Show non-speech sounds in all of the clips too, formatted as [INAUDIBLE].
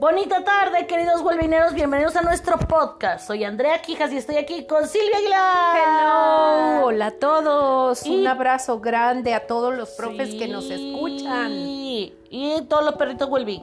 Bonita tarde, queridos huelvineros. Bienvenidos a nuestro podcast. Soy Andrea Quijas y estoy aquí con Silvia Aguilar. Hello, hola a todos. Y- Un abrazo grande a todos los profes que nos escuchan. Y todos los perritos Huelvin.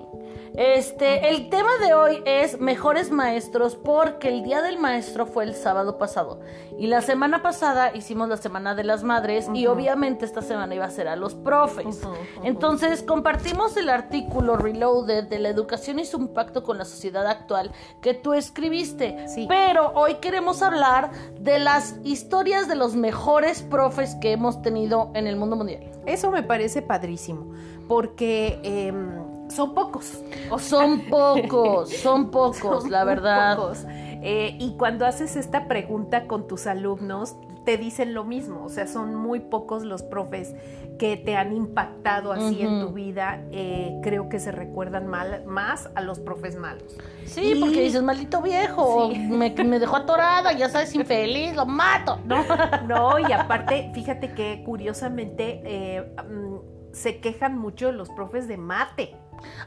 Este, el tema de hoy es mejores maestros porque el día del maestro fue el sábado pasado y la semana pasada hicimos la semana de las madres y obviamente esta semana iba a ser a los profes. Entonces compartimos el artículo Reloaded de la educación y su impacto con la sociedad actual que tú escribiste. Sí. Pero hoy queremos hablar de las historias de los mejores profes que hemos tenido en el mundo mundial. Eso me parece padrísimo, porque em, son pocos. O sea, Son [LAUGHS] pocos, son pocos, son la verdad. pocos. Eh, y cuando haces esta pregunta con tus alumnos, te dicen lo mismo. O sea, son muy pocos los profes que te han impactado así en tu vida. Eh, creo que se recuerdan mal, más a los profes malos. Sí, Y- porque dices, maldito viejo, Sí. me, me dejó atorada, ya sabes, infeliz, lo mato. No. [LAUGHS] No, y aparte, fíjate que curiosamente eh, mm, se quejan mucho los profes de mate.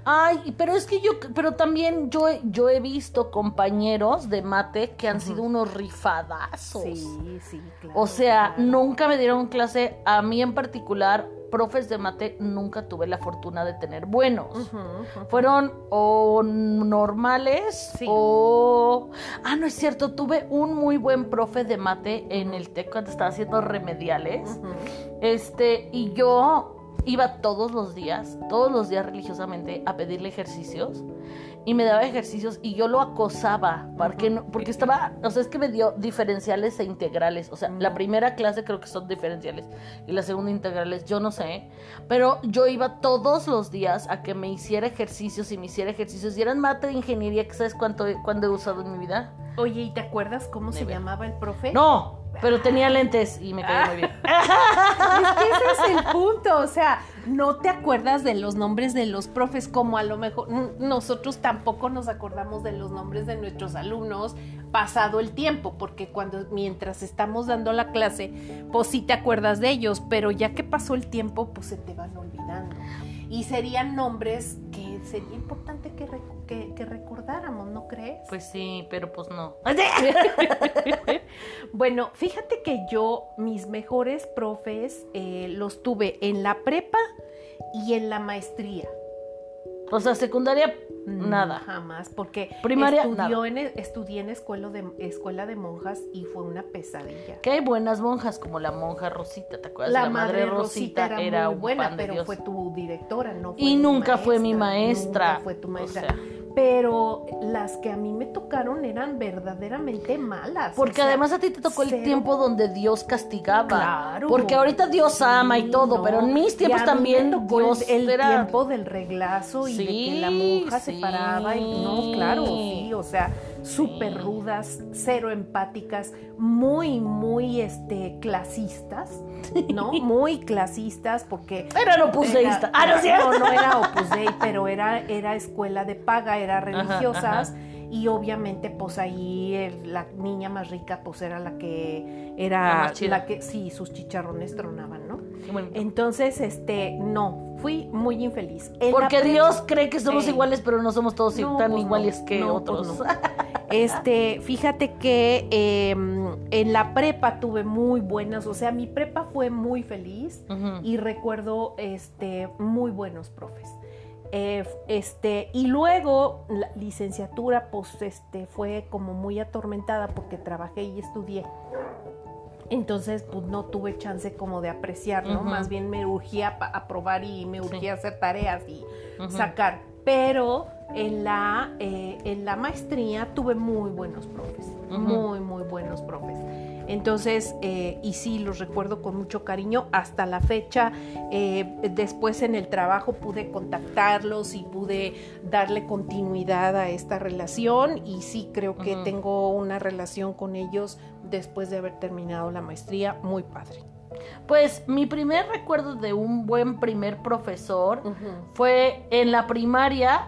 Ay, pero es que yo, pero también yo, he- yo he visto compañeros de mate que han sido unos rifadazos. Sí, sí, claro. O sea, claro. nunca me dieron clase, a mí en particular, profes de mate, nunca tuve la fortuna de tener buenos. Fueron o normales Sí. o... Ah, no es cierto, tuve un muy buen profe de mate en el TEC cuando estaba haciendo remediales. Este, y yo iba todos los días, todos los días religiosamente a pedirle ejercicios y me daba ejercicios y yo lo acosaba. Porque, no- porque estaba, o sea, es que me dio diferenciales e integrales, o sea, la primera clase creo que son diferenciales y la segunda integrales, yo no sé, pero yo iba todos los días a que me hiciera ejercicios y me hiciera ejercicios. Y eran mate de ingeniería que sabes cuánto, cuándo he usado en mi vida. Oye, ¿y te acuerdas cómo se Debe. llamaba el profe? No, pero tenía lentes y me caía muy bien. [LAUGHS] Es que ese es el punto, o sea, no te acuerdas de los nombres de los profes como a lo mejor nosotros tampoco nos acordamos de los nombres de nuestros alumnos pasado el tiempo, porque cuando mientras estamos dando la clase, pues sí te acuerdas de ellos, pero ya que pasó el tiempo, pues se te van olvidando. Y serían nombres que sería importante que, recu- que, que recordáramos, ¿no crees? Pues sí, pero pues no. [LAUGHS] Bueno, fíjate que yo mis mejores profes eh, los tuve en la prepa y en la maestría. O sea, secundaria, Mm, nada. Jamás, porque Primaria, estudió en, estudié en escuela de, escuela de monjas y fue una pesadilla. Que hay buenas monjas, como la monja Rosita, ¿te acuerdas? La la madre madre Rosita, Rosita era, muy buena, pero Dios. fue tu directora, no fue Y mi nunca fue mi maestra. Nunca fue tu O maestra. sea. Pero las que a mí me tocaron eran verdaderamente malas. Porque o sea, además a ti te tocó el tiempo donde Dios castigaba. Claro. Porque ahorita Dios ama y todo, no. pero en mis tiempos también el- Dios el, era... tiempo del reglazo y de que la Sí, monja se paraba y no, claro, sí, o sea, súper Sí. rudas, cero empáticas, muy, muy este clasistas, ¿no? Muy clasistas porque Era el opus era-. Ah, no no, no era [LAUGHS] Opus Dei, pero era, era escuela de paga, era religiosas. Y obviamente, pues ahí el- la niña más rica, pues era la que era la, que sí, sus chicharrones tronaban, ¿no? Entonces, este, no, fui muy infeliz. En Porque Dios cree que somos iguales, pero no somos todos No, tan pues no, iguales que no, pues otros. no. [LAUGHS] Este, fíjate que eh, en la prepa tuve muy buenas, o sea, mi prepa fue muy feliz y recuerdo este muy buenos profes. Eh, este, y luego la licenciatura, pues, este, fue como muy atormentada porque trabajé y estudié. Entonces, pues no tuve chance como de apreciar, ¿no? Más bien me urgía aprobar y me urgía hacer tareas y sacar. Pero en la, eh, en la maestría tuve muy buenos profes, muy, muy buenos profes. Entonces, eh, y sí, los recuerdo con mucho cariño hasta la fecha. Eh, después en el trabajo pude contactarlos y pude darle continuidad a esta relación y sí creo que tengo una relación con ellos después de haber terminado la maestría muy padre. Pues mi primer recuerdo de un buen primer profesor fue en la primaria.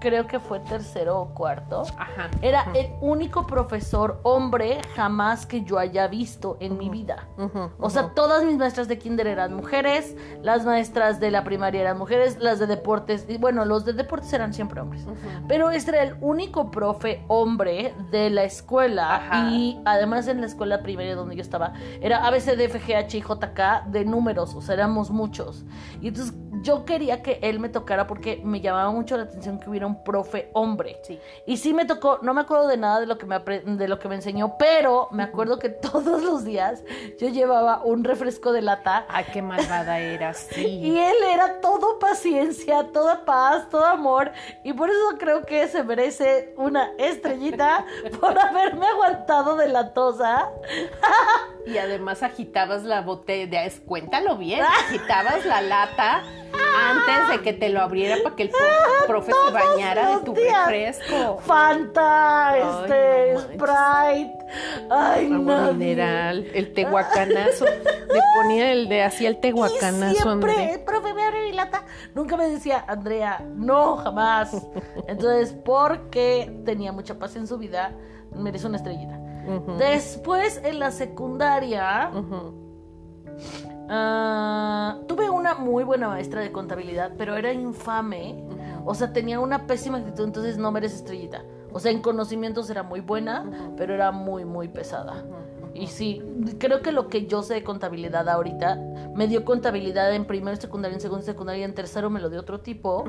creo que fue tercero o cuarto. Ajá. Era Ajá. el único profesor hombre jamás que yo haya visto en mi vida. O sea, todas mis maestras de kinder eran mujeres, las maestras de la primaria eran mujeres, las de deportes, y bueno, los de deportes eran siempre hombres. Pero este era el único profe hombre de la escuela Ajá. y además en la escuela primaria donde yo estaba era ABCD, FGH y JK de números, o sea, éramos muchos. Y entonces yo quería que él me tocara porque me llamaba mucho la atención que hubiera un profe hombre. Sí. Y sí me tocó, no me acuerdo de nada de lo que me de lo que me enseñó, pero me acuerdo que [LAUGHS] todos los días yo llevaba un refresco de lata Ay, qué malvada eras, [LAUGHS] y sí. él era todo paciencia, toda paz, todo amor. Y por eso creo que se merece una estrellita [LAUGHS] por haberme aguantado de la tosa. Y además agitabas la botella, es- cuéntalo bien, agitabas la lata antes de que te lo abriera para que el pro- profe se bañara de tu refresco. Fanta, este. Sprite. Ay, no. mineral, el tehuacanazo. Le ponía el de hacía el tehuacanazo, siempre, André. profe, me abre mi lata. Nunca me decía, Andrea, no, jamás. Entonces, porque tenía mucha paz en su vida, merece una estrellita. Después, en la secundaria. Ah, tuve una muy buena maestra de contabilidad, pero era infame. O sea, tenía una pésima actitud, entonces no merece estrellita. O sea, en conocimientos era muy buena, pero era muy, muy pesada. Y sí, creo que lo que yo sé de contabilidad ahorita, me dio contabilidad en primero, secundaria, en segundo, secundaria, en tercero me lo dio otro tipo.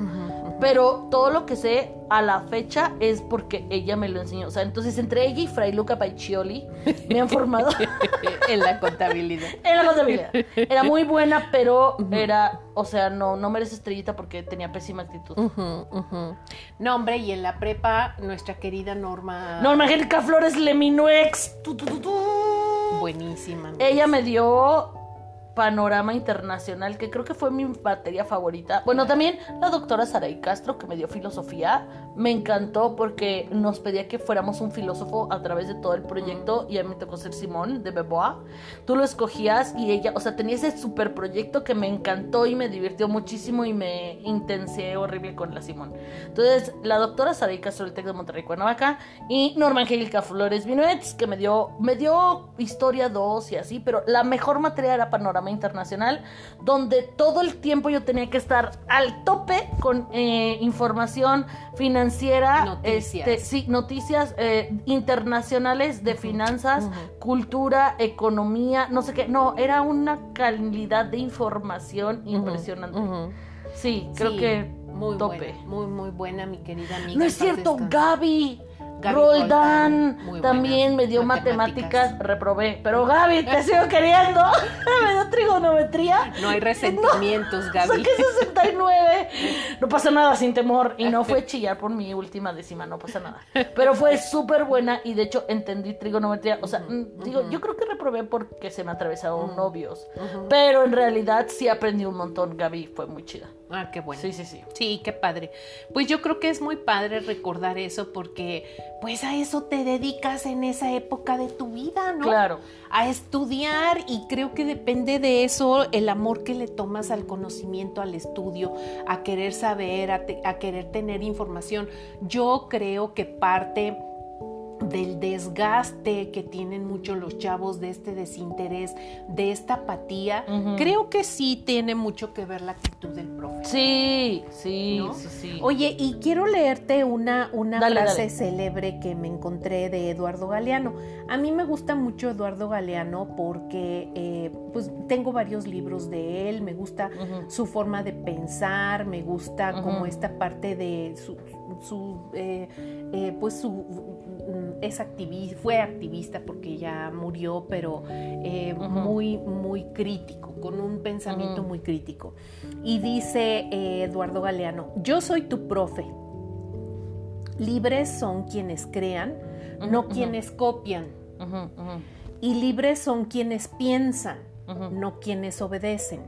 Pero todo lo que sé a la fecha es porque ella me lo enseñó. O sea, entonces entre ella y Fray Luca Paicioli me han formado [LAUGHS] en la contabilidad. [LAUGHS] en la contabilidad. Era muy buena, pero era, o sea, no, no merece estrellita porque tenía pésima actitud. No, hombre, y en la prepa, nuestra querida Norma. Norma Angélica Flores Leminuex. Tu, tu, tu, tu. Buenísima. Ella me dio panorama internacional, que creo que fue mi materia favorita. Bueno, también la doctora Saray Castro, que me dio filosofía, me encantó porque nos pedía que fuéramos un filósofo a través de todo el proyecto y a mí me tocó ser Simón de Bebois. Tú lo escogías y ella, o sea, tenía ese super proyecto que me encantó y me divirtió muchísimo y me intensié horrible con la Simón. Entonces, la doctora Saray Castro del TEC de Monterrey, Cuernavaca y Norma Angélica Flores Vinuets, que me dio, me dio historia 2 y así, pero la mejor materia era panorama internacional, donde todo el tiempo yo tenía que estar al tope con eh, información financiera, Noticias. este, sí, noticias eh, internacionales de finanzas, cultura, economía, no sé qué, no, era una calidad de información impresionante. Sí, creo Sí, que muy tope. buena, muy, muy buena, mi querida amiga. No es cierto. Gaby. Gaby Roldán Roldán, muy también me dio Matemáticas. matemáticas, reprobé. Pero Gaby, te sigo [LAUGHS] queriendo. [LAUGHS] me dio trigonometría. No hay resentimientos, Gaby. Saqué 69. [LAUGHS] No pasa nada sin temor. Y no fue chillar por mi última décima, no pasa nada. Pero fue súper buena y de hecho entendí trigonometría. O sea, mm, digo, yo creo que reprobé porque se me atravesaron novios. Pero en realidad sí aprendí un montón. Gaby fue muy chida. Ah, qué bueno. Sí, sí, sí. Sí, qué padre. Pues yo creo que es muy padre recordar eso porque pues a eso te dedicas en esa época de tu vida, ¿no? Claro. A estudiar y creo que depende de eso el amor que le tomas al conocimiento, al estudio, a querer saber, a, te- a querer tener información. Yo creo que parte del desgaste que tienen muchos los chavos, de este desinterés, de esta apatía, creo que sí tiene mucho que ver la actitud del profe. Sí, sí, ¿no? sí, sí. Oye, y quiero leerte una, una Dale, frase dale. célebre que me encontré de Eduardo Galeano. A mí me gusta mucho Eduardo Galeano porque eh, pues tengo varios libros de él, me gusta su forma de pensar, me gusta como esta parte de su, su, eh, eh, pues su es activista, fue activista porque ya murió, pero eh, muy, muy crítico, con un pensamiento muy crítico. Y dice eh, Eduardo Galeano, yo soy tu profe. Libres son quienes crean, no quienes copian. Y libres son quienes piensan, no quienes obedecen.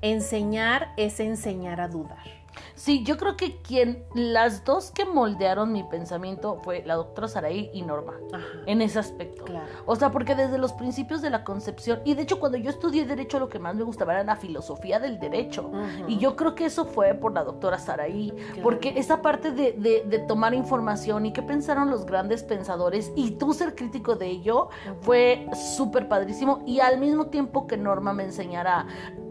enseñar es enseñar a dudar. Sí, yo creo que quien, las dos que moldearon mi pensamiento fue la doctora Saraí y Norma, en ese aspecto. Claro. O sea, porque desde los principios de la concepción, y de hecho cuando yo estudié Derecho lo que más me gustaba era la filosofía del derecho. Y yo creo que eso fue por la doctora Saraí, porque esa parte de, de, tomar información y qué pensaron los grandes pensadores y tú ser crítico de ello fue súper padrísimo y al mismo tiempo que Norma me enseñara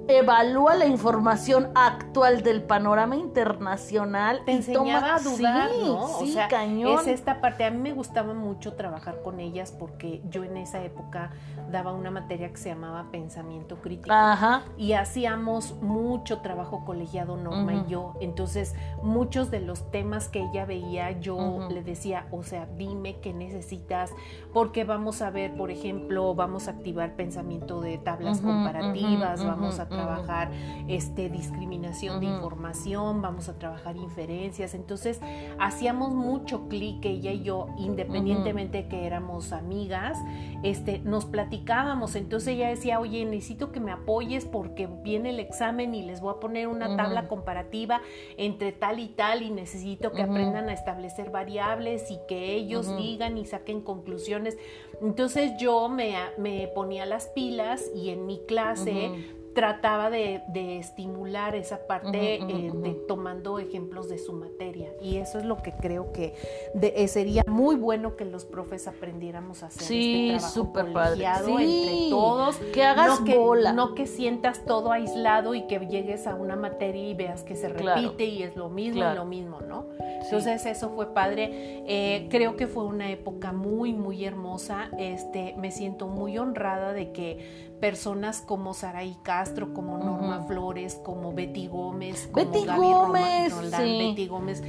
evalúa la información actual del panorama internacional. Te enseñaba a dudar, sí, ¿no? Sí, cañón. Es esta parte. A mí me gustaba mucho trabajar con ellas porque yo en esa época daba una materia que se llamaba pensamiento crítico. Ajá. Y hacíamos mucho trabajo colegiado, Norma y yo. Entonces, muchos de los temas que ella veía, yo le decía, o sea, dime qué necesitas, porque vamos a ver, por ejemplo, vamos a activar pensamiento de tablas comparativas, vamos a trabajar este, discriminación de información, vamos a trabajar inferencias. Entonces, hacíamos mucho clic ella y yo, independientemente de que éramos amigas, este, nos platicábamos. Entonces ella decía, oye, necesito que me apoyes porque viene el examen y les voy a poner una tabla comparativa entre tal y tal y necesito que aprendan a establecer variables y que ellos digan y saquen conclusiones. Entonces yo me, me ponía las pilas y en mi clase trataba de, estimular esa parte eh, de, tomando ejemplos de su materia. Y eso es lo que creo que eh, sería muy bueno que los profes aprendiéramos a hacer. Sí, este súper padre. entre todos. Que hagas no que, bola. No que sientas todo aislado y que llegues a una materia y veas que se repite y es lo mismo y lo mismo, ¿no? Entonces eso fue padre. Eh, creo que fue una época muy, muy hermosa. Este, me siento muy honrada de que personas como Saraí Castro, como Norma Flores, como Betty Gómez, como Betty Gómez, Betty Gómez,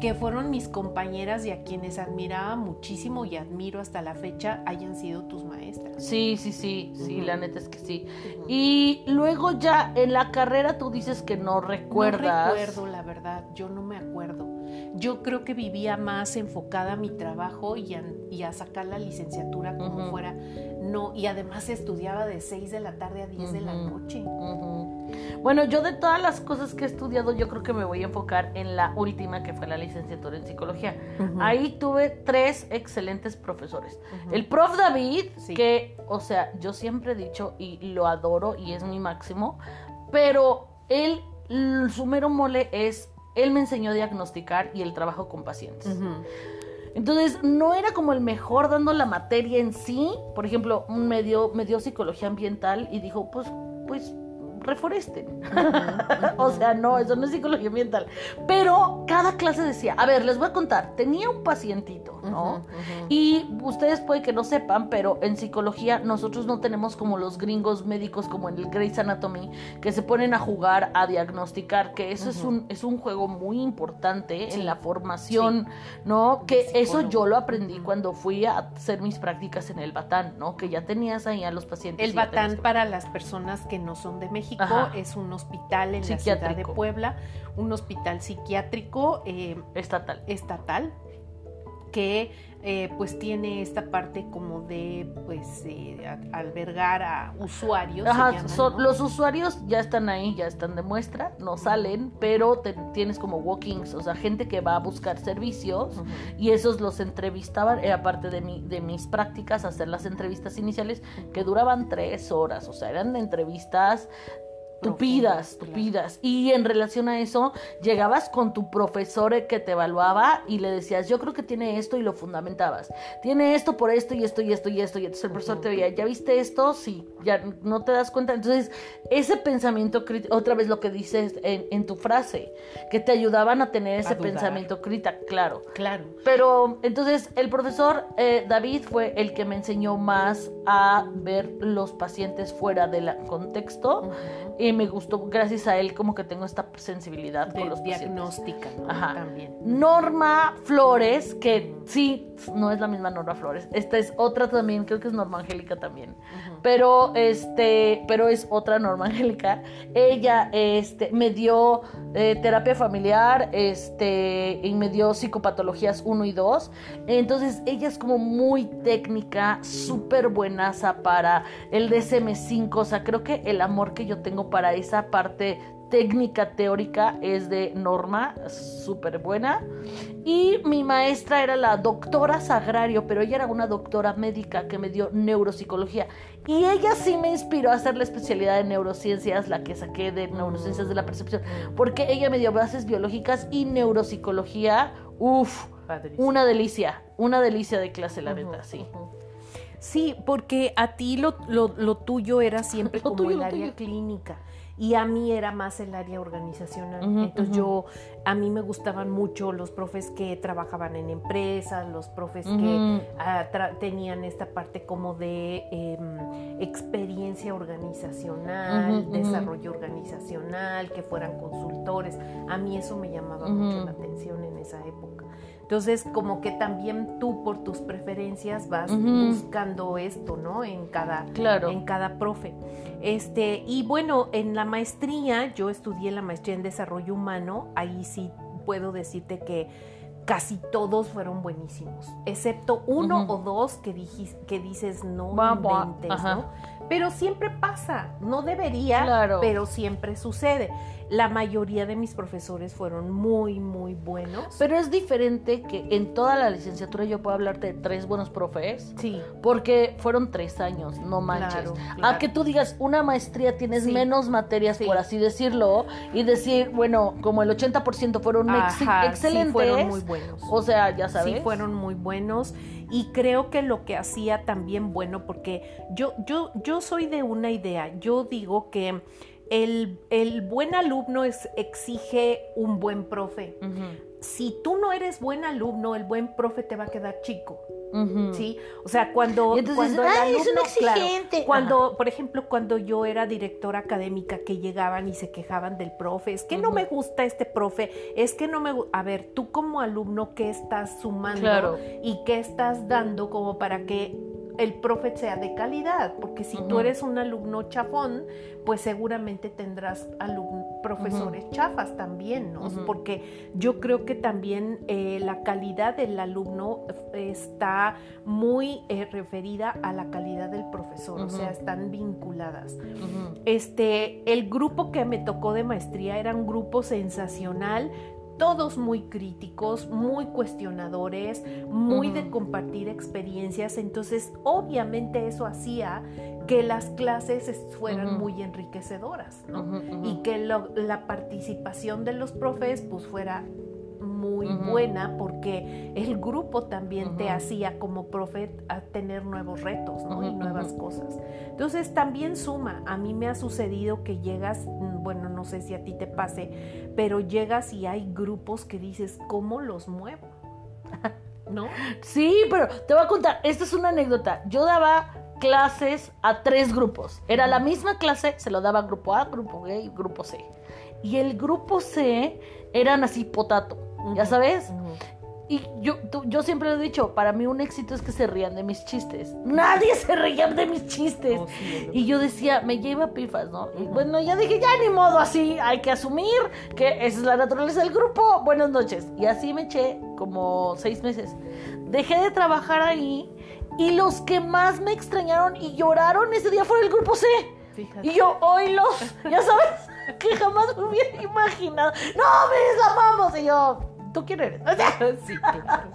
que fueron mis compañeras y a quienes admiraba muchísimo y admiro hasta la fecha, hayan sido tus maestras. Sí, sí, sí, sí, la neta es que sí. Y luego ya en la carrera tú dices que no recuerdas. No recuerdo, la verdad, yo no me acuerdo. Yo creo que vivía más enfocada a mi trabajo y a, sacar la licenciatura como fuera no, y además estudiaba de 6 de la tarde a 10 de la noche. Bueno, yo de todas las cosas que he estudiado, yo creo que me voy a enfocar en la última, que fue la licenciatura en psicología. Ahí tuve tres excelentes profesores. El prof David, que, o sea, yo siempre he dicho y lo adoro y es mi máximo, pero él, su mero mole es, él me enseñó a diagnosticar y el trabajo con pacientes. Entonces, no era como el mejor dando la materia en sí. Por ejemplo, me dio, me dio psicología ambiental y dijo, pues, pues reforesten. [LAUGHS] o sea, no, eso no es psicología ambiental. Pero cada clase decía, a ver, les voy a contar, tenía un pacientito, ¿no? Y ustedes puede que no sepan, pero en psicología nosotros no tenemos como los gringos médicos como en el Grey's Anatomy, que se ponen a jugar, a diagnosticar, que eso es, un, es un juego muy importante en la formación, ¿no? Que eso yo lo aprendí cuando fui a hacer mis prácticas en el Batán, ¿no? Que ya tenías ahí a los pacientes. El Batán para las personas que no son de México es un hospital en la ciudad de Puebla, un hospital psiquiátrico eh, estatal. estatal que eh, pues tiene esta parte como de pues eh, albergar a usuarios. los usuarios ya están ahí, ya están de muestra, no salen, pero tienes como walkings, o sea, gente que va a buscar servicios y esos los entrevistaban, era parte de, mi, de mis prácticas, hacer las entrevistas iniciales que duraban tres horas, o sea, eran entrevistas tupidas, tupidas. Y en relación a eso, llegabas con tu profesor que te evaluaba y le decías, yo creo que tiene esto y lo fundamentabas. Tiene esto por esto y esto y esto y esto. Y entonces el profesor te veía, ¿ya viste esto? Sí, ya no te das cuenta. Entonces, ese pensamiento crítico, otra vez lo que dices en, tu frase, que te ayudaban a tener ese pensamiento crítico, claro. Claro. Pero entonces el profesor eh, David fue el que me enseñó más a ver los pacientes fuera del contexto y me gustó, gracias a él, como que tengo esta sensibilidad con los diagnóstica, Ajá. También. Norma Flores, que sí, no es la misma Norma Flores. Esta es otra también, creo que es Norma Angélica también. Pero este, pero es otra Norma Angélica. Ella este me dio eh, terapia familiar, este, y me dio psicopatologías 1 y 2. Entonces, ella es como muy técnica, súper buenaza para el DSM5, o sea, creo que el amor que yo tengo para esa parte técnica teórica es de Norma, súper buena. Y mi maestra era la doctora Sagrario, pero ella era una doctora médica que me dio neuropsicología. Y ella sí me inspiró a hacer la especialidad de neurociencias, la que saqué de neurociencias de la percepción, porque ella me dio bases biológicas y neuropsicología. Uf, una delicia, una delicia de clase, la neta, sí. Sí, porque a ti lo, lo, tuyo era siempre [LAUGHS] como el área clínica y a mí era más el área organizacional. Entonces yo, a mí me gustaban mucho los profes que trabajaban en empresas, los profes que ah, tenían esta parte como de em, experiencia organizacional, desarrollo organizacional, que fueran consultores. A mí eso me llamaba mucho la atención en esa época. Entonces, como que también tú por tus preferencias vas buscando esto, ¿no? En cada, en cada profe. Este, y bueno, en la maestría, yo estudié la maestría en desarrollo humano, ahí sí puedo decirte que casi todos fueron buenísimos, excepto uno o dos que, dijis, que dices no inventes, ¿no? Pero siempre pasa, no debería, pero siempre sucede la mayoría de mis profesores fueron muy, muy buenos. Pero es diferente que en toda la licenciatura yo puedo hablarte de tres buenos profes. Sí. Porque fueron tres años, no manches. A que tú digas, una maestría tienes menos materias, por así decirlo, y decir, bueno, como el 80% fueron excelentes. fueron muy buenos. O sea, ya sabes. Sí, fueron muy buenos. Y creo que lo que hacía también bueno, porque yo, yo, yo soy de una idea, yo digo que el, buen alumno exige un buen profe. Si tú no eres buen alumno, el buen profe te va a quedar chico. ¿Sí? O sea, cuando, cuando el alumno, cuando, por ejemplo, cuando yo era directora académica que llegaban y se quejaban del profe, es que no me gusta este profe, es que no me a ver, tú como alumno qué estás sumando y qué estás dando como para que el profe sea de calidad, porque si tú eres un alumno chafón, pues seguramente tendrás profesores chafas también, ¿no? Porque yo creo que también eh, la calidad del alumno está muy eh, referida a la calidad del profesor, o sea, están vinculadas. Este, el grupo que me tocó de maestría era un grupo sensacional, todos muy críticos, muy cuestionadores, muy de compartir experiencias. Entonces, obviamente eso hacía que las clases fueran muy enriquecedoras, ¿no? Y que la participación de los profes pues fuera muy buena porque el grupo también te hacía como profe a tener nuevos retos ¿no? y nuevas cosas. Entonces también suma, a mí me ha sucedido que llegas, mm, bueno, no sé si a ti te pase, pero llegas y hay grupos que dices, ¿cómo los muevo? [LAUGHS] ¿No? Sí, pero te voy a contar, esta es una anécdota. Yo daba clases a tres grupos. Era la misma clase, se lo daba grupo A, grupo B y grupo C. Y el grupo C eran así potato ya sabes. Y yo, yo siempre lo he dicho, para mí un éxito es que se rían de mis chistes. Nadie se reía de mis chistes. Oh, y yo decía, me lleva pifas, ¿no? Y bueno, ya dije, ya ni modo así, hay que asumir que esa es la naturaleza del grupo. Buenas noches. Y así me eché como seis meses. Dejé de trabajar ahí y los que más me extrañaron y lloraron ese día fue el grupo C. Y yo, oílos, ya sabes, [LAUGHS] que jamás me hubiera imaginado. No, me amamos. Y yo, tú quién eres. [LAUGHS] sí, claro,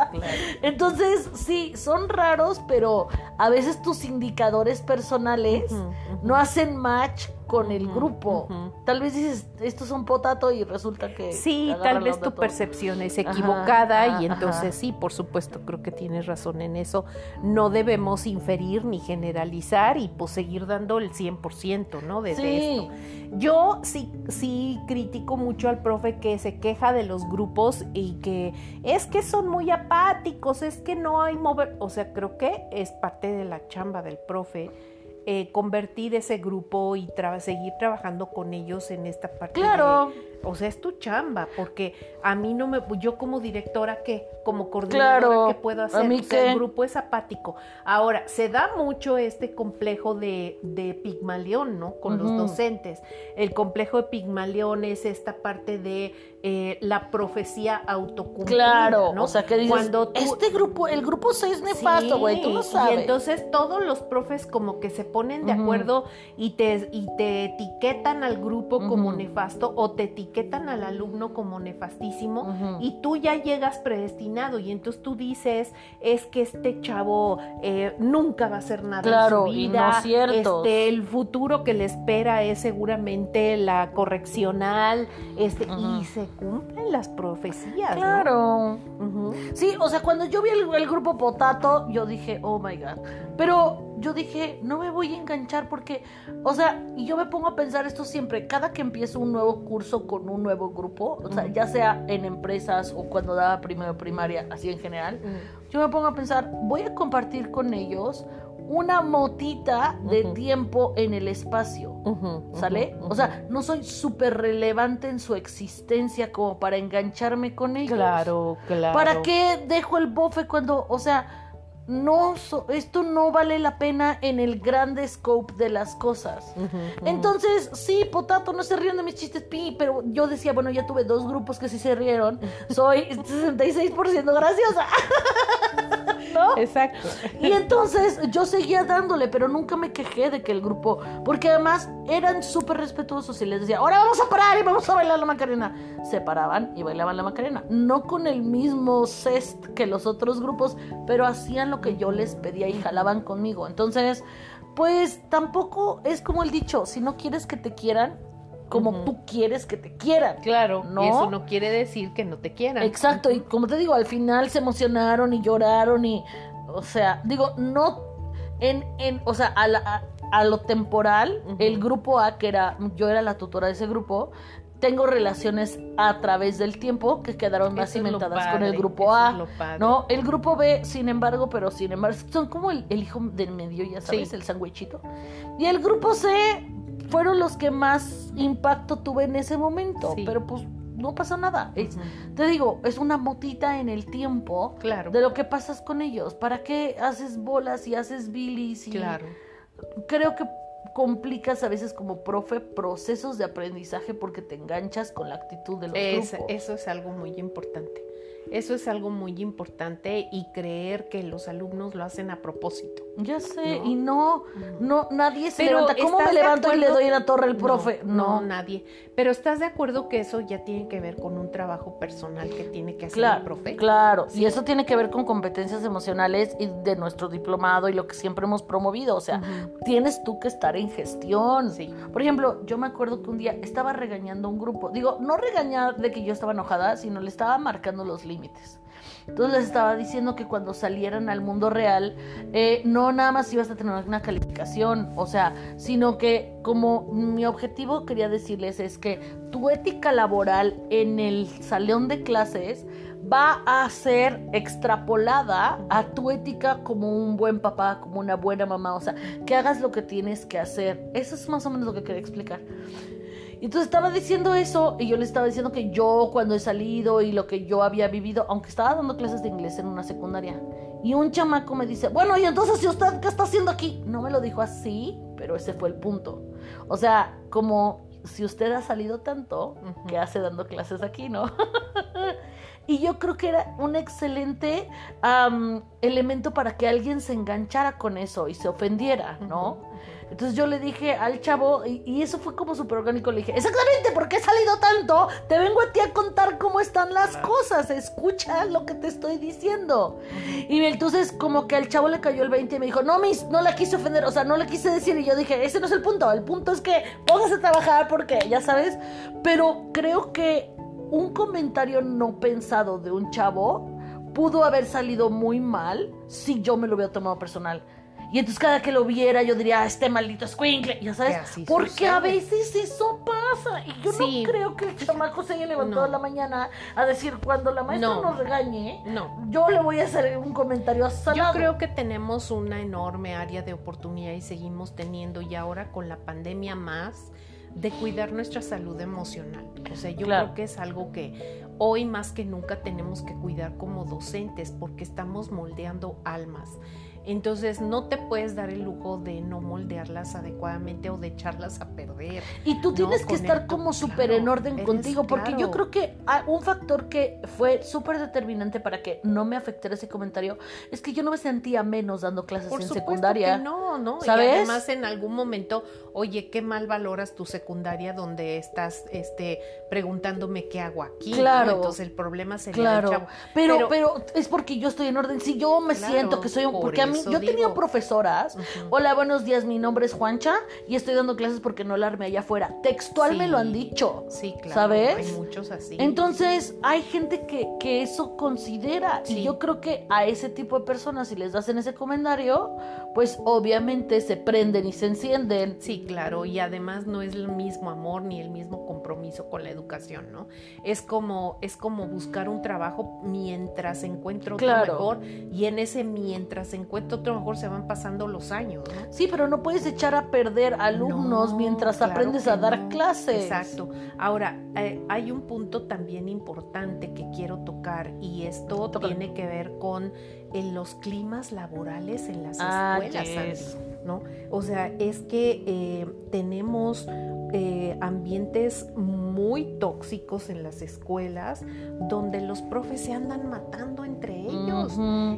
Entonces, sí, son raros, pero a veces tus indicadores personales no hacen match con el grupo. Tal vez dices, estos son potato y resulta que... Sí, tal vez tu percepción es equivocada y entonces sí, por supuesto, creo que tienes razón en eso. No debemos inferir ni generalizar y pues seguir dando el 100%, ¿no? De, esto. Yo sí, sí critico mucho al profe que se queja de los grupos y que es que son muy apáticos, es que no hay mover... O sea, creo que es parte de la chamba del profe eh, convertir ese grupo y seguir trabajando con ellos en esta parte claro. O sea, es tu chamba, porque a mí no me, yo como directora, ¿qué? Como coordinadora, Claro, ¿qué puedo ¿a hacer? mí O sea, qué? el grupo es apático. Ahora, se da mucho este complejo de, de Pigmalión, ¿no? Con los docentes. El complejo de Pigmalión es esta parte de eh, la profecía autocumplida, Claro, ¿no? o sea, que dices, Cuando tú- este grupo, el grupo 6 es nefasto, Sí, güey, tú lo sabes. Y entonces todos los profes como que se ponen de acuerdo y te, y te etiquetan al grupo como nefasto o te etiquetan al alumno como nefastísimo y tú ya llegas predestinado y entonces tú dices es que este chavo eh, nunca va a hacer nada Claro, en su y vida. no es cierto. Este, el futuro que le espera es seguramente la correccional este, y se cumplen las profecías. ¿no? Claro. Sí, o sea, cuando yo vi el, el grupo Potato, yo dije, oh my god. Pero yo dije, no me voy a enganchar porque, o sea, y yo me pongo a pensar esto siempre, cada que empiezo un nuevo curso con un nuevo grupo, o sea, ya sea en empresas o cuando daba primero primaria, así en general, yo me pongo a pensar, voy a compartir con ellos una motita de tiempo en el espacio. ¿Sale? O sea, no soy súper relevante en su existencia como para engancharme con ellos. Claro, claro. ¿Para qué dejo el bofe cuando, o sea, no, so- esto no vale la pena en el grande scope de las cosas? Entonces, sí, Potato, no se ríen de mis chistes, pi, pero yo decía, bueno, ya tuve dos grupos que sí se rieron, [LAUGHS] soy 66% graciosa. [LAUGHS] [LAUGHS] ¿No? Exacto. Y entonces yo seguía dándole, pero nunca me quejé de que el grupo, porque además eran súper respetuosos y les decía, ahora vamos a parar y vamos a bailar la Macarena. Se paraban y bailaban la Macarena, no con el mismo cest que los otros grupos, pero hacían lo que yo les pedía y jalaban conmigo. Entonces, pues tampoco es como el dicho, si no quieres que te quieran, como tú quieres que te quieran. Claro, ¿No? y eso no quiere decir que no te quieran. Exacto, y como te digo, al final se emocionaron y lloraron y, o sea, digo, no, en, en o sea, a, la- a- a lo temporal, el grupo A, que era, yo era la tutora de ese grupo, tengo relaciones a través del tiempo que quedaron más Eso cimentadas con el grupo A. No, el grupo B, sin embargo, pero sin embargo, son como el, el hijo del medio, ya sabes, Sí. el sandwichito. Y el grupo C fueron los que más impacto tuve en ese momento, Sí. pero pues no pasó nada. Es- te digo, es una motita en el tiempo Claro. de lo que pasas con ellos. ¿Para qué haces bolas y haces bilis? Y Claro. Creo que complicas a veces como profe procesos de aprendizaje porque te enganchas con la actitud de los Es- grupos. eso es algo muy importante. Eso es algo muy importante y creer que los alumnos lo hacen a propósito. Ya sé, ¿no? y no, no, nadie se Pero, levanta. ¿Cómo ¿estás me levanto y le doy la torre al profe? No, No, nadie. Pero ¿estás de acuerdo que eso ya tiene que ver con un trabajo personal que tiene que hacer el Claro, profe? claro. Y eso tiene que ver con competencias emocionales y de nuestro diplomado y lo que siempre hemos promovido. O sea, tienes tú que estar en gestión. Sí. Por ejemplo, yo me acuerdo que un día estaba regañando a un grupo. Digo, no regañar de que yo estaba enojada, sino le estaba marcando los límites. Entonces les estaba diciendo que cuando salieran al mundo real, eh, no nada más ibas a tener una calificación, o sea, sino que como mi objetivo quería decirles es que tu ética laboral en el salón de clases va a ser extrapolada a tu ética como un buen papá, como una buena mamá, o sea, que hagas lo que tienes que hacer. Eso es más o menos lo que quería explicar. Y entonces estaba diciendo eso y yo le estaba diciendo que yo cuando he salido y lo que yo había vivido, aunque estaba dando clases de inglés en una secundaria, y un chamaco me dice, bueno, y entonces, ¿y usted qué está haciendo aquí? No me lo dijo así, pero ese fue el punto. O sea, como si usted ha salido tanto, Ujú. ¿qué hace dando clases aquí, no? [LAUGHS] y yo creo que era un excelente elemento para que alguien se enganchara con eso y se ofendiera, ¿no? Entonces yo le dije al chavo, y, y eso fue como súper orgánico, le dije, exactamente, porque he salido tanto, te vengo a ti a contar cómo están las cosas, escucha lo que te estoy diciendo. Y entonces como que al chavo le cayó el 20 y me dijo, no, mis, no la quise ofender, o sea, no le quise decir, y yo dije, ese no es el punto, el punto es que póngase a trabajar porque, ya sabes, pero creo que un comentario no pensado de un chavo pudo haber salido muy mal si yo me lo hubiera tomado personal. Y entonces cada que lo viera yo diría, "Ah, este maldito escuincle, ya sabes, así porque a veces eso pasa. Y yo Sí. no creo que el chamaco se haya levantado No. la mañana a decir, cuando la maestra No. nos regañe, No. yo le voy a hacer un comentario Yo asalado. creo que tenemos una enorme área de oportunidad y seguimos teniendo y ahora con la pandemia más, de cuidar nuestra salud emocional. O sea, yo Claro. creo que es algo que hoy más que nunca tenemos que cuidar como docentes porque estamos moldeando almas. Entonces no te puedes dar el lujo de no moldearlas adecuadamente o de echarlas a perder. Y tú No, tienes que estar como súper claro, en orden contigo, porque yo creo que ah, un factor que fue súper determinante para que no me afectara ese comentario es que yo no me sentía menos dando clases Por en secundaria. que no, ¿no? ¿Sabes? Y además en algún momento, oye, qué mal valoras tu secundaria donde estás este, preguntándome qué hago aquí. ¿no? Claro. Entonces el problema sería Claro, el chavo. pero, Pero- pero es porque yo estoy en orden. Si yo me Claro, siento que soy un. por Porque a mí, yo tenía digo. profesoras. Ujú. Hola, buenos días, mi nombre es Juancha y estoy dando clases porque no la armé allá afuera. Textual me lo han dicho. Sí, claro. ¿Sabes? Hay muchos así. Entonces, hay gente que, que eso considera. Y yo creo que a ese tipo de personas, si les hacen ese comentario, pues obviamente se prenden y se encienden. Sí, claro, y además no es el mismo amor ni el mismo compromiso con la educación, ¿no? Es como es como buscar un trabajo mientras encuentro otro Claro. mejor y en ese mientras encuentro otro mejor se van pasando los años, ¿no? Sí, pero no puedes echar a perder alumnos No, mientras claro aprendes a dar no. clases. Exacto. Ahora, eh, hay un punto también importante que quiero tocar y esto tiene que ver con eh, los climas laborales en las Ah, escuelas, yes. ¿No? O sea, es que eh, tenemos eh, ambientes muy tóxicos en las escuelas donde los profes se andan matando entre ellos.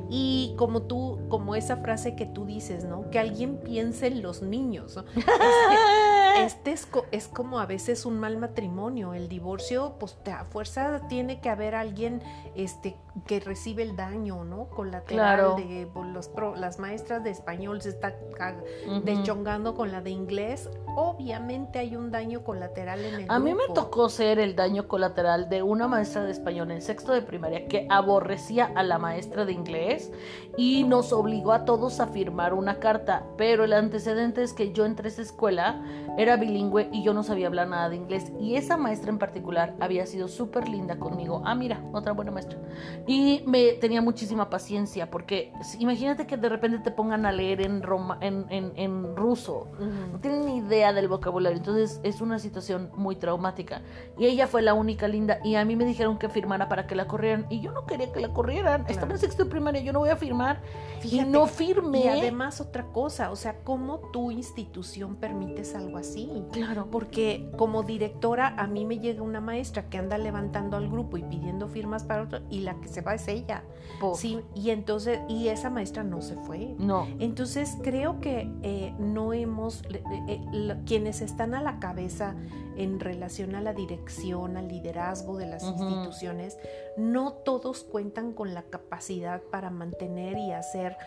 Y como tú, como esa frase que tú dices, ¿no? Que alguien piense en los niños. ¿no? [LAUGHS] Este es, es como a veces un mal matrimonio. El divorcio, pues a fuerza tiene que haber alguien este, que recibe el daño, ¿no? Colateral Claro. de pues, los las maestras de español se está ca- Ujú. deschongando con la de inglés. Obviamente hay un daño colateral en el A mí me tocó ser el daño colateral de una maestra de español en sexto de primaria que aborrecía a la maestra de inglés y nos obligó a todos a firmar una carta. Pero el antecedente es que yo entré a esa escuela, era bilingüe y yo no sabía hablar nada de inglés. Y esa maestra en particular había sido súper linda conmigo. Ah, mira, otra buena maestra. Y me tenía muchísima paciencia porque imagínate que de repente te pongan a leer en, Roma, en, en, en ruso no Ujú. tienen ni idea del vocabulario, entonces es una situación muy traumática. Y ella fue la única linda y a mí me dijeron que firmara para que la corrieran y yo no quería que la corrieran. Estaba Claro. en sexto de primaria, yo no voy a firmar Fíjate, y no firmé. Y además otra cosa, o sea, ¿cómo tu institución permites algo así? Claro, Porque como directora a mí me llega una maestra que anda levantando al grupo y pidiendo firmas para otro y la que se va es ella. Sí, y entonces y esa maestra no se fue. no. Entonces creo que eh, no hemos, eh, eh, quienes están a la cabeza en relación a la dirección, al liderazgo de las instituciones, no todos cuentan con la capacidad para mantener y hacer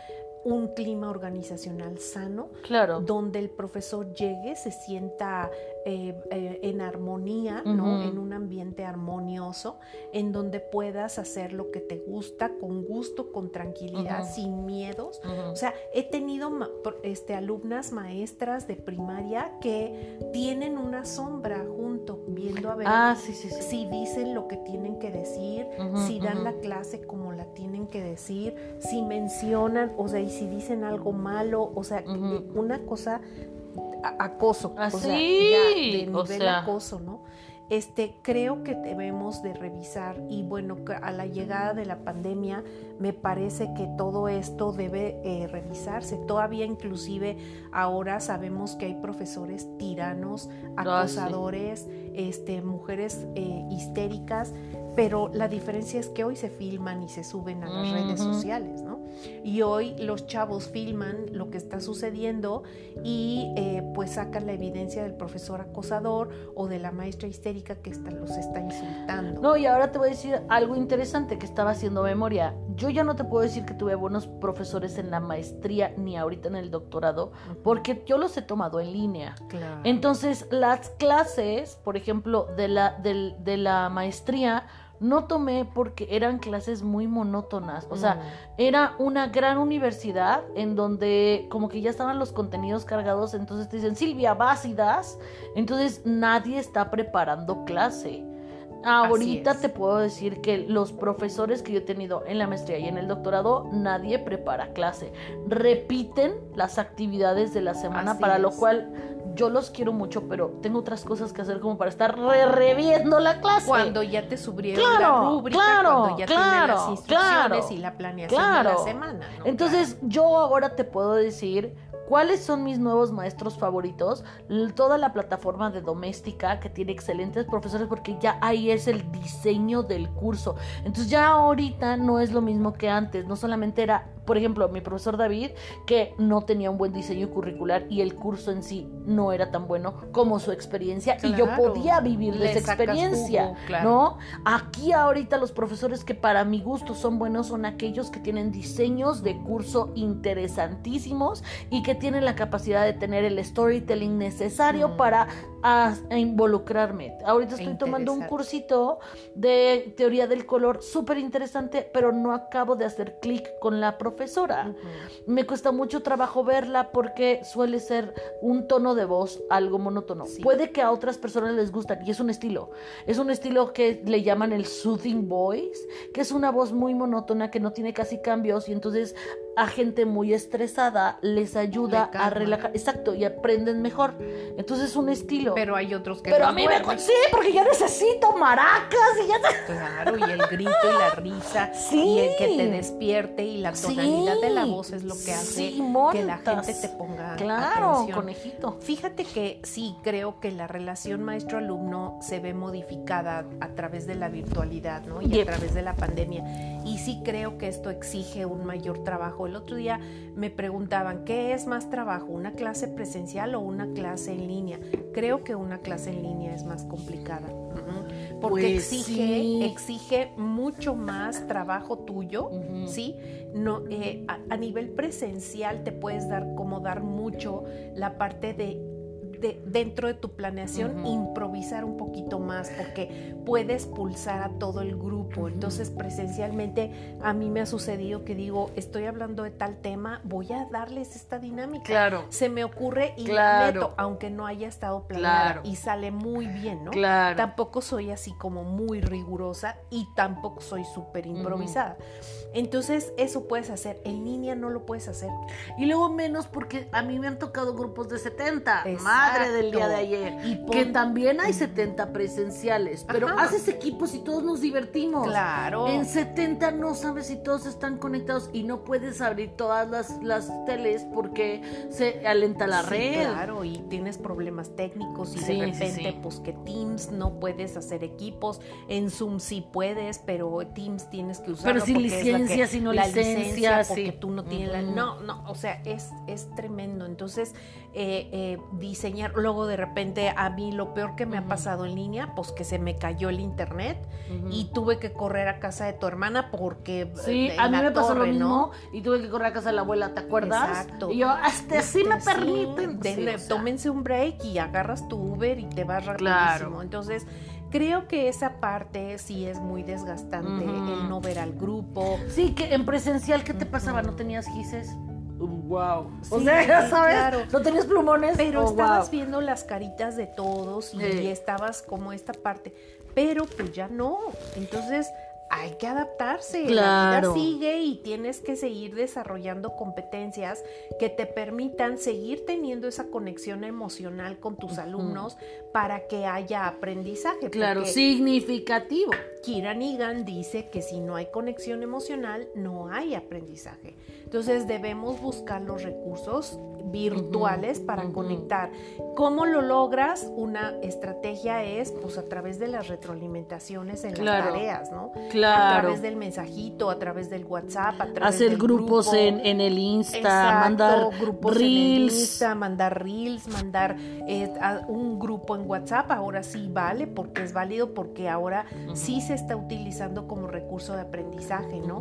un clima organizacional sano Claro. donde el profesor llegue, se sienta eh, eh, en armonía, ¿no? En un ambiente armonioso, en donde puedas hacer lo que te gusta, con gusto, con tranquilidad, sin miedos. O sea, he tenido este, alumnas maestras de primaria que tienen una sombra junto, viendo a ver ah, sí, sí, sí. si dicen lo que tienen que decir, si dan la clase como la tienen que decir, si mencionan, o sea, y si dicen algo malo, o sea, una cosa acoso, Ah, o sea, ya de o nivel sea. acoso, ¿no? Este, creo que debemos de revisar y bueno, a la llegada de la pandemia me parece que todo esto debe eh, revisarse. Todavía inclusive ahora sabemos que hay profesores tiranos, Ah, sí. acosadores, este, mujeres eh, histéricas, pero la diferencia es que hoy se filman y se suben a las redes sociales, ¿no? Y hoy los chavos filman lo que está sucediendo y eh, pues sacan la evidencia del profesor acosador o de la maestra histérica que está, los está insultando. No, y ahora te voy a decir algo interesante que estaba haciendo memoria. Yo ya no te puedo decir que tuve buenos profesores en la maestría ni ahorita en el doctorado, porque yo los he tomado en línea. Claro. Entonces, las clases, por ejemplo, de la, de la maestría, no tomé porque eran clases muy monótonas. O sea, Mm. era una gran universidad en donde como que ya estaban los contenidos cargados, entonces te dicen, Silvia, vas y das. Entonces nadie está preparando clase. Ahorita te puedo decir que los profesores que yo he tenido en la maestría y en el doctorado, nadie prepara clase. Repiten las actividades de la semana, Así para lo cual yo los quiero mucho, pero tengo otras cosas que hacer como para estar re reviendo la clase. Cuando ya te subrieron Claro, la rúbrica, claro, cuando ya claro, las instrucciones claro, y la planeación de la semana. ¿no? Entonces, yo ahora te puedo decir cuáles son mis nuevos maestros favoritos. Toda la plataforma de doméstica que tiene excelentes profesores porque ya ahí es el diseño del curso. Entonces, ya ahorita no es lo mismo que antes. No solamente era, por ejemplo, mi profesor David, que no tenía un buen diseño curricular y el curso en sí no era tan bueno como su experiencia y yo podía vivir de esa experiencia, jugo, claro. ¿no? Aquí ahorita los profesores que para mi gusto son buenos son aquellos que tienen diseños de curso interesantísimos y que tienen la capacidad de tener el storytelling necesario Mm. para a- a involucrarme. Ahorita E estoy tomando un cursito de teoría del color súper interesante, pero no acabo de hacer clic con la profesora. Me cuesta mucho trabajo verla porque suele ser un tono de voz algo monótono. Sí. Puede que a otras personas les gusta y es un estilo. Es un estilo que le llaman el soothing voice, que es una voz muy monótona que no tiene casi cambios y entonces a gente muy estresada les ayuda Le a relajar. Exacto, y aprenden mejor. Entonces es un estilo. Pero hay otros que Pero no a mí me... duermen. Sí, porque yo necesito maracas y ya... Claro, y el grito y la risa Sí. y el que te despierte y la tonalidad de la voz es lo que hace Sí, que la gente te ponga Claro, atención. conejito. Fíjate que sí, creo que la relación maestro-alumno se ve modificada a través de la virtualidad, ¿no? Y Yep. a través de la pandemia. Y sí creo que esto exige un mayor trabajo. El otro día me preguntaban, ¿qué es más trabajo? ¿Una clase presencial o una clase en línea? Creo que una clase en línea es más complicada. Porque Pues exige, sí. exige mucho más trabajo tuyo. ¿sí? No, eh, a, a nivel presencial te puedes dar como dar mucho la parte de, de- dentro de tu planeación improvisar un poquito más porque puedes pulsar a todo el grupo. Entonces presencialmente a mí me ha sucedido que digo, estoy hablando de tal tema, voy a darles esta dinámica. Claro. Se me ocurre y la Claro. meto, aunque no haya estado planeada Claro. y sale muy bien, ¿no? Claro. Tampoco soy así como muy rigurosa y tampoco soy súper improvisada. Entonces, eso puedes hacer. En línea no lo puedes hacer. Y luego menos porque a mí me han tocado grupos de 70. Exacto. Del día de ayer. Y pon- Que también hay 70 presenciales. Pero Ajá. haces equipos y todos nos divertimos. Claro. En 70 no sabes si todos están conectados y no puedes abrir todas las, las teles porque se alenta la Sí, red. Claro, y tienes problemas técnicos y Sí, de repente, sí. pues que Teams no puedes hacer equipos. En Zoom sí puedes, pero Teams tienes que usarlo. Pero sin licencia, si no la licencia, porque tú no tienes la. No, no, o sea, es, es tremendo. Entonces, eh, eh, luego de repente, a mí lo peor que me ha pasado en línea, pues que se me cayó el internet y tuve que correr a casa de tu hermana porque. Sí, eh, en a mí me pasó lo mismo ¿no? y tuve que correr a casa de la abuela, ¿te acuerdas? Exacto. Y yo, hasta así me Sí, permiten. denle- Sí, o sea. tómense un break y agarras tu Uber y te vas rapidísimo. Claro. Entonces, creo que esa parte sí es muy desgastante, el no ver al grupo. Sí, que en presencial, ¿qué te pasaba? ¿No tenías gises? Wow. o Sí, sea, sí, sabes, claro. no tenías plumones. Pero Oh, estabas wow. viendo las caritas de todos y Sí. estabas como esta parte. Pero pues ya no. Entonces hay que adaptarse. La Claro. vida sigue y tienes que seguir desarrollando competencias que te permitan seguir teniendo esa conexión emocional con tus alumnos para que haya aprendizaje. Claro, significativo. Kieran Egan dice que si no hay conexión emocional, no hay aprendizaje. Entonces debemos buscar los recursos virtuales para conectar. ¿Cómo lo logras? Una estrategia es pues a través de las retroalimentaciones en Claro. las tareas, ¿no? A Claro. través del mensajito, a través del WhatsApp, a través Hacer del grupos grupo. en, en el Insta, Exacto, mandar grupos en el reels. Insta, mandar reels, mandar eh, a un grupo en WhatsApp, ahora sí vale porque es válido porque ahora sí se está utilizando como recurso de aprendizaje, ¿no?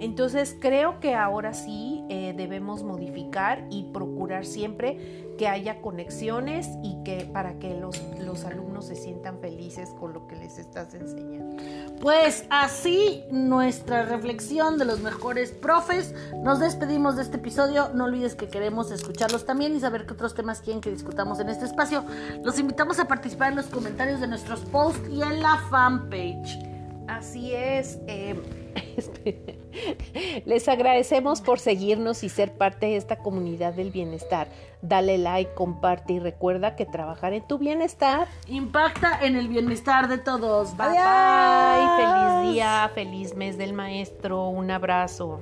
Entonces creo que ahora sí eh, debemos modificar y procurar siempre que haya conexiones y que para que los, los alumnos se sientan felices con lo que les estás enseñando. Pues así nuestra reflexión de los mejores profes. Nos despedimos de este episodio. No olvides que queremos escucharlos también y saber qué otros temas quieren que discutamos en este espacio. Los invitamos a participar en los comentarios de nuestros posts y en la fanpage. Así es. Eh, [LAUGHS] les agradecemos por seguirnos y ser parte de esta comunidad del bienestar. Dale like, comparte y recuerda que trabajar en tu bienestar impacta en el bienestar de todos. Bye bye. Feliz día, feliz mes del maestro. Un abrazo.